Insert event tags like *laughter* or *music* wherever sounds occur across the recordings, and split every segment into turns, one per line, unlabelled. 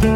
Moin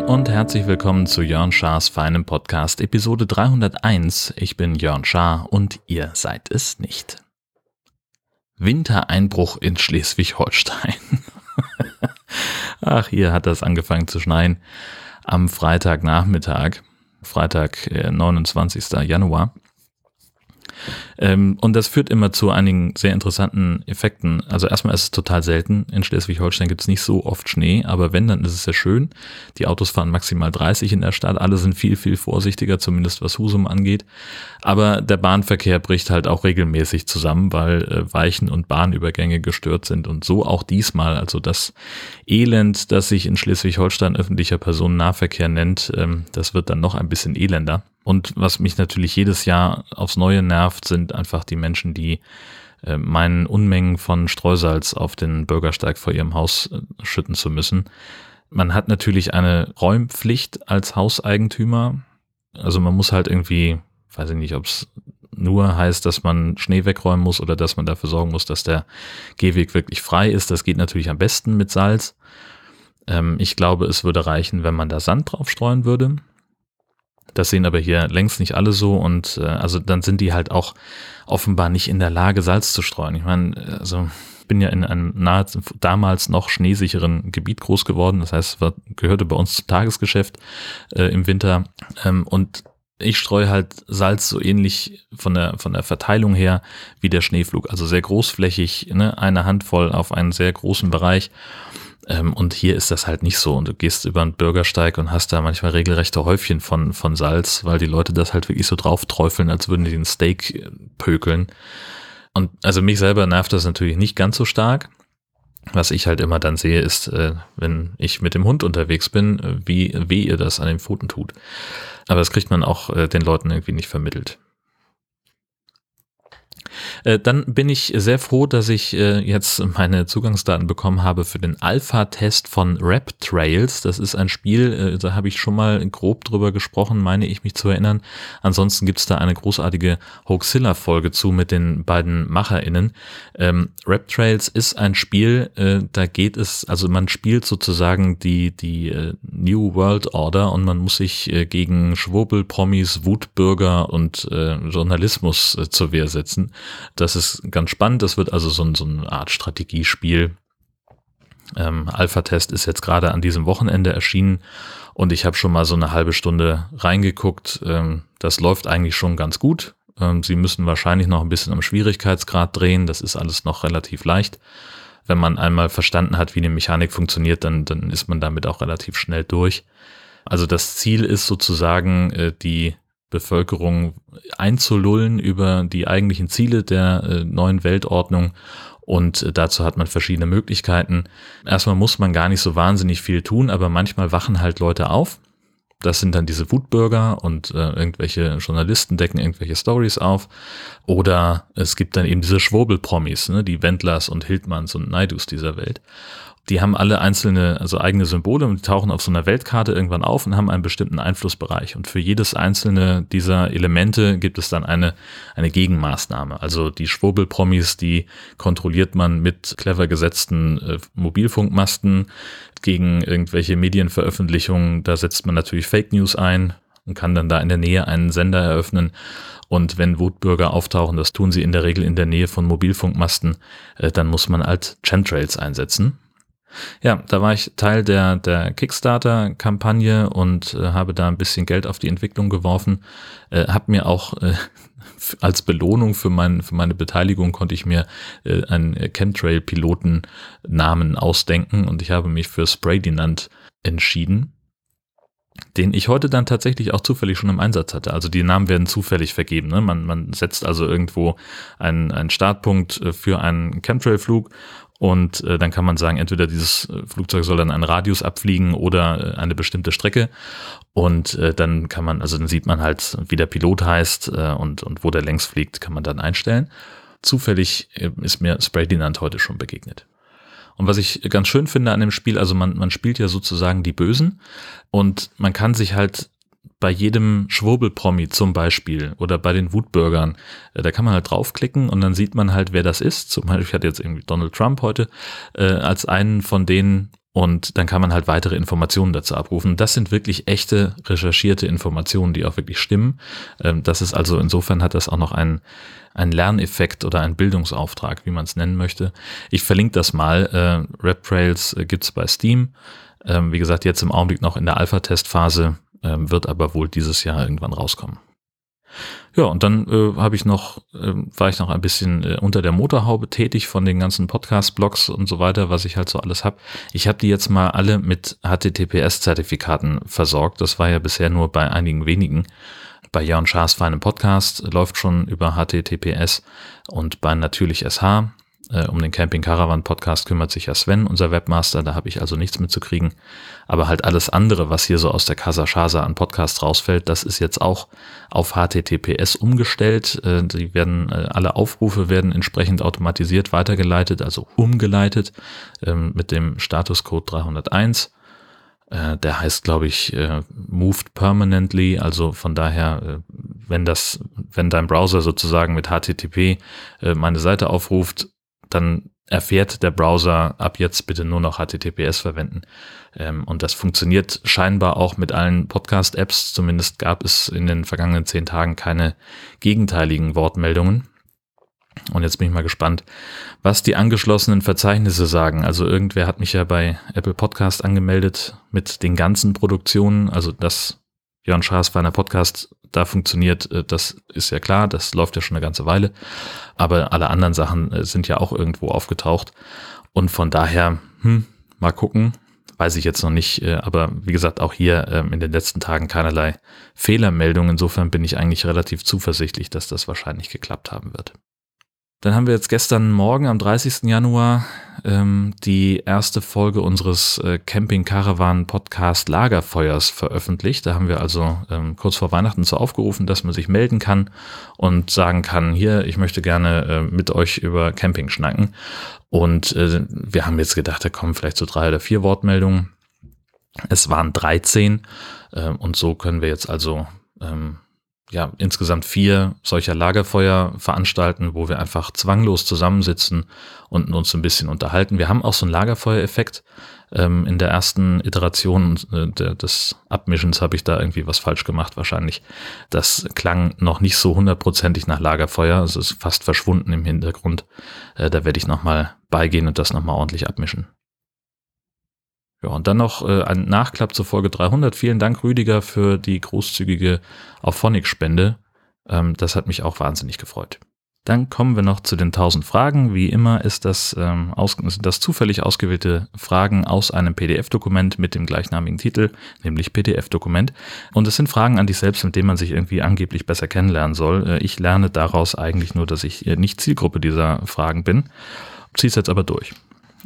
und herzlich willkommen zu Jörn Schars feinem Podcast Episode 301. Ich bin Jörn Schaar und ihr seid es nicht. Wintereinbruch in Schleswig-Holstein. *laughs* Ach, hier hat das angefangen zu schneien am Freitagnachmittag, Freitag, 29. Äh, Januar. Ähm, und das führt immer zu einigen sehr interessanten Effekten. Also erstmal ist es total selten. In Schleswig-Holstein gibt es nicht so oft Schnee, aber wenn, dann ist es sehr schön. Die Autos fahren maximal 30 in der Stadt. Alle sind viel, viel vorsichtiger, zumindest was Husum angeht. Aber der Bahnverkehr bricht halt auch regelmäßig zusammen, weil äh, Weichen und Bahnübergänge gestört sind. Und so auch diesmal. Also das Elend, das sich in Schleswig-Holstein öffentlicher Personennahverkehr nennt, ähm, das wird dann noch ein bisschen elender. Und was mich natürlich jedes Jahr aufs Neue nervt, sind einfach die Menschen, die äh, meinen Unmengen von Streusalz auf den Bürgersteig vor ihrem Haus äh, schütten zu müssen. Man hat natürlich eine Räumpflicht als Hauseigentümer. Also man muss halt irgendwie, weiß ich nicht, ob es nur heißt, dass man Schnee wegräumen muss oder dass man dafür sorgen muss, dass der Gehweg wirklich frei ist. Das geht natürlich am besten mit Salz. Ähm, ich glaube, es würde reichen, wenn man da Sand drauf streuen würde. Das sehen aber hier längst nicht alle so und äh, also dann sind die halt auch offenbar nicht in der Lage, Salz zu streuen. Ich meine, also bin ja in einem nahe, damals noch schneesicheren Gebiet groß geworden. Das heißt, war, gehörte bei uns zum Tagesgeschäft äh, im Winter. Ähm, und ich streue halt Salz so ähnlich von der, von der Verteilung her wie der Schneeflug. Also sehr großflächig, ne? eine Handvoll auf einen sehr großen Bereich. Ähm, und hier ist das halt nicht so. Und du gehst über einen Bürgersteig und hast da manchmal regelrechte Häufchen von, von Salz, weil die Leute das halt wirklich so drauf träufeln, als würden die den Steak äh, pökeln. Und also mich selber nervt das natürlich nicht ganz so stark. Was ich halt immer dann sehe, ist, äh, wenn ich mit dem Hund unterwegs bin, äh, wie weh ihr das an den Pfoten tut. Aber das kriegt man auch äh, den Leuten irgendwie nicht vermittelt. Äh, dann bin ich sehr froh, dass ich äh, jetzt meine Zugangsdaten bekommen habe für den Alpha-Test von Rap Trails. Das ist ein Spiel, äh, da habe ich schon mal grob drüber gesprochen, meine ich mich zu erinnern. Ansonsten gibt es da eine großartige Hoaxilla-Folge zu mit den beiden MacherInnen. Ähm, Rap Trails ist ein Spiel, äh, da geht es, also man spielt sozusagen die, die äh, New World Order und man muss sich äh, gegen Schwurbel, Promis, Wutbürger und Journalismus zur Wehr setzen. Das ist ganz spannend. Das wird also so, so eine Art Strategiespiel. Ähm, Alpha-Test ist jetzt gerade an diesem Wochenende erschienen und ich habe schon mal so eine halbe Stunde reingeguckt. Ähm, das läuft eigentlich schon ganz gut. Ähm, Sie müssen wahrscheinlich noch ein bisschen am Schwierigkeitsgrad drehen. Das ist alles noch relativ leicht. Wenn man einmal verstanden hat, wie eine Mechanik funktioniert, dann, dann ist man damit auch relativ schnell durch. Also das Ziel ist sozusagen, äh, die Bevölkerung einzulullen über die eigentlichen Ziele der äh, neuen Weltordnung. Und äh, dazu hat man verschiedene Möglichkeiten. Erstmal muss man gar nicht so wahnsinnig viel tun, aber manchmal wachen halt Leute auf. Das sind dann diese Wutbürger und äh, irgendwelche Journalisten decken irgendwelche Stories auf. Oder es gibt dann eben diese Schwurbelpromis, ne, die Wendlers und Hildmanns und Neidus dieser Welt. Die haben alle einzelne, also eigene Symbole und die tauchen auf so einer Weltkarte irgendwann auf und haben einen bestimmten Einflussbereich. Und für jedes einzelne dieser Elemente gibt es dann eine, eine Gegenmaßnahme. Also die Schwurbelpromis, die kontrolliert man mit clever gesetzten äh, Mobilfunkmasten gegen irgendwelche Medienveröffentlichungen. Da setzt man natürlich Fake News ein und kann dann da in der Nähe einen Sender eröffnen. Und wenn Wutbürger auftauchen, das tun sie in der Regel in der Nähe von Mobilfunkmasten, äh, dann muss man halt Chemtrails einsetzen. Ja, da war ich Teil der, der Kickstarter-Kampagne und äh, habe da ein bisschen Geld auf die Entwicklung geworfen. Äh, habe mir auch äh, *laughs* als Belohnung für, mein, für meine Beteiligung konnte ich mir äh, einen Chemtrail-Piloten-Namen ausdenken und ich habe mich für Spraydinant entschieden den ich heute dann tatsächlich auch zufällig schon im Einsatz hatte. Also die Namen werden zufällig vergeben. Ne? Man, man setzt also irgendwo einen, einen Startpunkt äh, für einen Chemtrail-Flug und äh, dann kann man sagen, entweder dieses äh, Flugzeug soll dann einen Radius abfliegen oder äh, eine bestimmte Strecke. Und äh, dann kann man, also dann sieht man halt, wie der Pilot heißt äh, und, und wo der längs fliegt, kann man dann einstellen. Zufällig ist mir Spray Dinant heute schon begegnet. Und was ich ganz schön finde an dem Spiel, also man, man spielt ja sozusagen die Bösen und man kann sich halt bei jedem Schwurbelpromi zum Beispiel oder bei den Wutbürgern, äh, da kann man halt draufklicken und dann sieht man halt, wer das ist. Zum Beispiel, ich hatte jetzt irgendwie Donald Trump heute äh, als einen von denen und dann kann man halt weitere Informationen dazu abrufen. Das sind wirklich echte recherchierte Informationen, die auch wirklich stimmen. Ähm, das ist also insofern hat das auch noch einen, einen Lerneffekt oder einen Bildungsauftrag, wie man es nennen möchte. Ich verlinke das mal. Äh, RepTrails äh, gibt's bei Steam. Ähm, wie gesagt, jetzt im Augenblick noch in der Alpha-Testphase ähm, wird aber wohl dieses Jahr irgendwann rauskommen. Ja, und dann äh, habe ich noch, äh, war ich noch ein bisschen äh, unter der Motorhaube tätig von den ganzen Podcast-Blogs und so weiter, was ich halt so alles habe. Ich habe die jetzt mal alle mit HTTPS-Zertifikaten versorgt. Das war ja bisher nur bei einigen wenigen. Bei Jörn Schaas feinem Podcast läuft schon über HTTPS und bei natürlich SH äh, um den Camping Caravan Podcast kümmert sich ja Sven, unser Webmaster, da habe ich also nichts mitzukriegen. Aber halt alles andere, was hier so aus der Casa Shasa an Podcasts rausfällt, das ist jetzt auch auf HTTPS umgestellt. Äh, die werden, äh, alle Aufrufe werden entsprechend automatisiert weitergeleitet, also umgeleitet ähm, mit dem Statuscode 301 äh, der heißt, glaube ich, äh, moved permanently. Also von daher, äh, wenn das, wenn dein Browser sozusagen mit HTTP meine Seite aufruft, dann erfährt der Browser ab jetzt bitte nur noch HTTPS verwenden. Ähm, und das funktioniert scheinbar auch mit allen Podcast-Apps. Zumindest gab es in den vergangenen zehn Tagen keine gegenteiligen Wortmeldungen. Und jetzt bin ich mal gespannt, was die angeschlossenen Verzeichnisse sagen. Also irgendwer hat mich ja bei Apple Podcast angemeldet mit den ganzen Produktionen. Also das Jörn Schaas bei einer Podcast da funktioniert, äh, das ist ja klar, das läuft ja schon eine ganze Weile. Aber alle anderen Sachen äh, sind ja auch irgendwo aufgetaucht. Und von daher, hm, mal gucken, weiß ich jetzt noch nicht. Äh, aber wie gesagt, auch hier ähm, in den letzten Tagen keinerlei Fehlermeldungen. Insofern bin ich eigentlich relativ zuversichtlich, dass das wahrscheinlich geklappt haben wird. Dann haben wir jetzt gestern Morgen am 30. Januar ähm, die erste Folge unseres äh, Camping Caravan Podcast Lagerfeuers veröffentlicht. Da haben wir also ähm, kurz vor Weihnachten so aufgerufen, dass man sich melden kann und sagen kann, hier, ich möchte gerne äh, mit euch über Camping schnacken. Und äh, wir haben jetzt gedacht, da kommen vielleicht so drei oder vier Wortmeldungen. Es waren 13 äh, und so können wir jetzt also ähm, ja, insgesamt vier solcher Lagerfeuer veranstalten, wo wir einfach zwanglos zusammensitzen und uns ein bisschen unterhalten. Wir haben auch so einen Lagerfeuereffekt. Ähm, in der ersten Iteration äh, des Abmischens habe ich da irgendwie was falsch gemacht wahrscheinlich. Das klang noch nicht so hundertprozentig nach Lagerfeuer. Es ist fast verschwunden im Hintergrund. Äh, da werde ich nochmal beigehen und das nochmal ordentlich abmischen. Ja, und dann noch äh, ein Nachklapp zur Folge 300. Vielen Dank, Rüdiger, für die großzügige Auphonic-Spende. Ähm, das hat mich auch wahnsinnig gefreut. Dann kommen wir noch zu den 1000 Fragen. Wie immer ist das, ähm, aus, sind das zufällig ausgewählte Fragen aus einem PDF-Dokument mit dem gleichnamigen Titel, nämlich PDF-Dokument. Und es sind Fragen an dich selbst, mit denen man sich irgendwie angeblich besser kennenlernen soll. Äh, ich lerne daraus eigentlich nur, dass ich äh, nicht Zielgruppe dieser Fragen bin. Zieh's jetzt aber durch.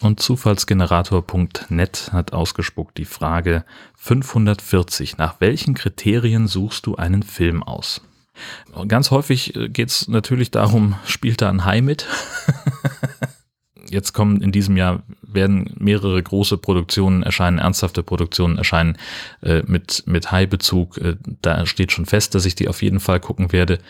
Und Zufallsgenerator.net hat ausgespuckt die Frage 540. Nach welchen Kriterien suchst du einen Film aus? Ganz häufig äh, geht es natürlich darum, spielt da ein Hai mit? *laughs* Jetzt kommen in diesem Jahr werden mehrere große Produktionen erscheinen, ernsthafte Produktionen erscheinen äh, mit, mit High-Bezug. Äh, da steht schon fest, dass ich die auf jeden Fall gucken werde.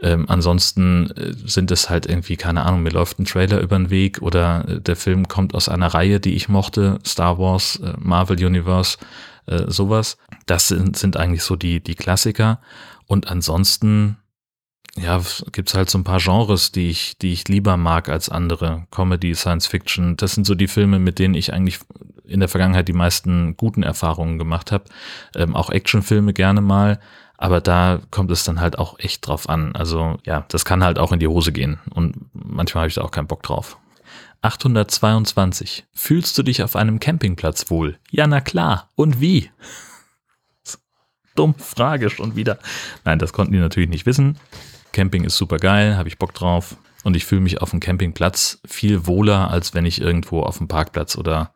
Ähm, ansonsten äh, sind es halt irgendwie, keine Ahnung, mir läuft ein Trailer über den Weg oder äh, der Film kommt aus einer Reihe, die ich mochte, Star Wars, äh, Marvel Universe, äh, sowas. Das sind, sind eigentlich so die, die Klassiker. Und ansonsten ja, gibt's halt so ein paar Genres, die ich, die ich lieber mag als andere. Comedy, Science Fiction, das sind so die Filme, mit denen ich eigentlich in der Vergangenheit die meisten guten Erfahrungen gemacht habe. Ähm, auch Actionfilme gerne mal, aber da kommt es dann halt auch echt drauf an. Also ja, das kann halt auch in die Hose gehen und manchmal habe ich da auch keinen Bock drauf. 822. Fühlst du dich auf einem Campingplatz wohl? Ja, na klar. Und wie? *laughs* Dumme Frage schon wieder. Nein, das konnten die natürlich nicht wissen. Camping ist super geil, habe ich Bock drauf. Und ich fühle mich auf dem Campingplatz viel wohler, als wenn ich irgendwo auf dem Parkplatz oder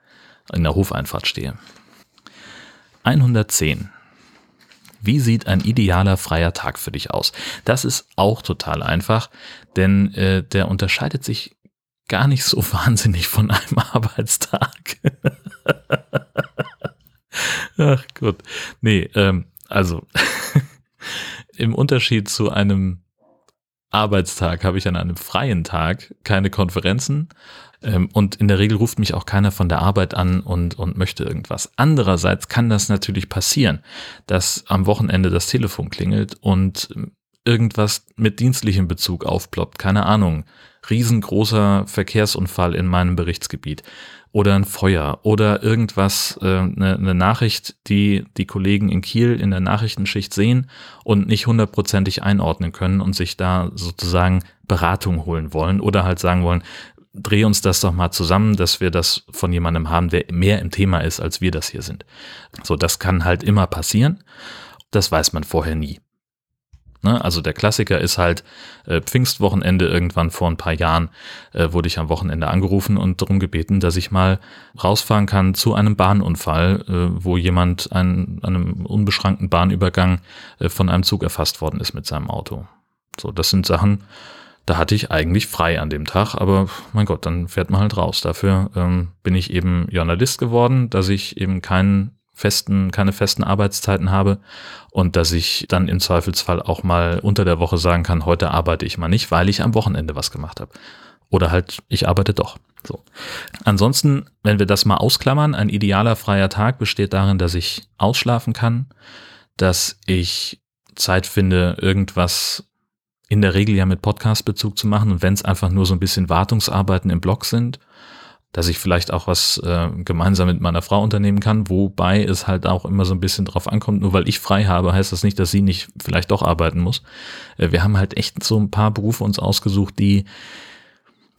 in der Hofeinfahrt stehe. 110. Wie sieht ein idealer freier Tag für dich aus? Das ist auch total einfach, denn äh, der unterscheidet sich gar nicht so *laughs* wahnsinnig von einem *laughs* Arbeitstag. Ach gut. Nee, ähm, Also *laughs* im Unterschied zu einem Arbeitstag habe ich an einem freien Tag keine Konferenzen ähm, und in der Regel ruft mich auch keiner von der Arbeit an und, und möchte irgendwas. Andererseits kann das natürlich passieren, dass am Wochenende das Telefon klingelt und irgendwas mit dienstlichem Bezug aufploppt. Keine Ahnung. Riesengroßer Verkehrsunfall in meinem Berichtsgebiet oder ein Feuer oder irgendwas, äh, eine, eine Nachricht, die die Kollegen in Kiel in der Nachrichtenschicht sehen und nicht hundertprozentig einordnen können und sich da sozusagen Beratung holen wollen oder halt sagen wollen, dreh uns das doch mal zusammen, dass wir das von jemandem haben, der mehr im Thema ist, als wir das hier sind. So, das kann halt immer passieren. Das weiß man vorher nie. Ne? Also der Klassiker ist halt äh, Pfingstwochenende irgendwann vor ein paar Jahren äh, wurde ich am Wochenende angerufen und darum gebeten, dass ich mal rausfahren kann zu einem Bahnunfall, äh, wo jemand an einem unbeschrankten Bahnübergang äh, von einem Zug erfasst worden ist mit seinem Auto. So, das sind Sachen, da hatte ich eigentlich frei an dem Tag, aber mein Gott, dann fährt man halt raus. Dafür ähm, bin ich eben Journalist geworden, dass ich eben keinen festen, keine festen Arbeitszeiten habe und dass ich dann im Zweifelsfall auch mal unter der Woche sagen kann, heute arbeite ich mal nicht, weil ich am Wochenende was gemacht habe. Oder halt, ich arbeite doch. So. Ansonsten, wenn wir das mal ausklammern, ein idealer freier Tag besteht darin, dass ich ausschlafen kann, dass ich Zeit finde, irgendwas in der Regel ja mit Podcast-Bezug zu machen und wenn es einfach nur so ein bisschen Wartungsarbeiten im Blog sind dass ich vielleicht auch was äh, gemeinsam mit meiner Frau unternehmen kann, wobei es halt auch immer so ein bisschen drauf ankommt, nur weil ich frei habe, heißt das nicht, dass sie nicht vielleicht doch arbeiten muss. Äh, wir haben halt echt so ein paar Berufe uns ausgesucht, die,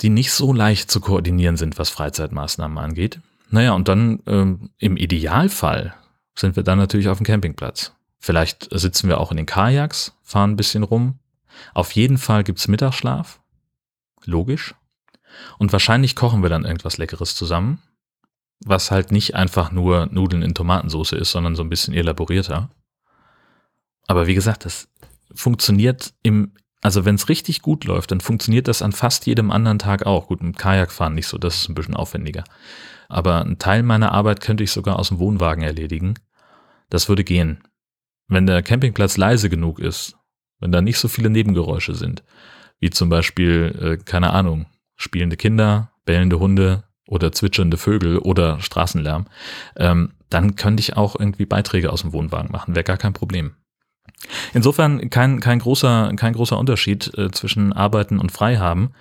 die nicht so leicht zu koordinieren sind, was Freizeitmaßnahmen angeht. Naja, und dann ähm, im Idealfall sind wir dann natürlich auf dem Campingplatz. Vielleicht sitzen wir auch in den Kajaks, fahren ein bisschen rum. Auf jeden Fall gibt's Mittagsschlaf. Logisch. Und wahrscheinlich kochen wir dann irgendwas Leckeres zusammen, was halt nicht einfach nur Nudeln in Tomatensauce ist, sondern so ein bisschen elaborierter. Aber wie gesagt, das funktioniert im, also wenn es richtig gut läuft, dann funktioniert das an fast jedem anderen Tag auch. Gut, mit Kajakfahren nicht so, das ist ein bisschen aufwendiger. Aber ein Teil meiner Arbeit könnte ich sogar aus dem Wohnwagen erledigen. Das würde gehen. Wenn der Campingplatz leise genug ist, wenn da nicht so viele Nebengeräusche sind, wie zum Beispiel, äh, keine Ahnung, spielende Kinder, bellende Hunde oder zwitschernde Vögel oder Straßenlärm, ähm, dann könnte ich auch irgendwie Beiträge aus dem Wohnwagen machen, wäre gar kein Problem. Insofern kein, kein, großer, kein großer Unterschied äh, zwischen Arbeiten und Freihaben.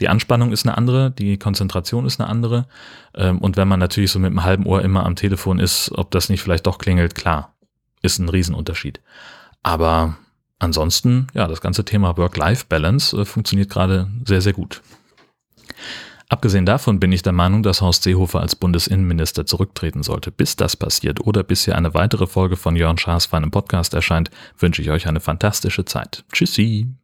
Die Anspannung ist eine andere, die Konzentration ist eine andere. Ähm, und wenn man natürlich so mit einem halben Ohr immer am Telefon ist, ob das nicht vielleicht doch klingelt, klar, ist ein Riesenunterschied. Aber ansonsten, ja, das ganze Thema Work-Life-Balance äh, funktioniert gerade sehr, sehr gut. Abgesehen davon bin ich der Meinung, dass Horst Seehofer als Bundesinnenminister zurücktreten sollte. Bis das passiert oder bis hier eine weitere Folge von Jörn Schaas für einen Podcast erscheint, wünsche ich euch eine fantastische Zeit. Tschüssi!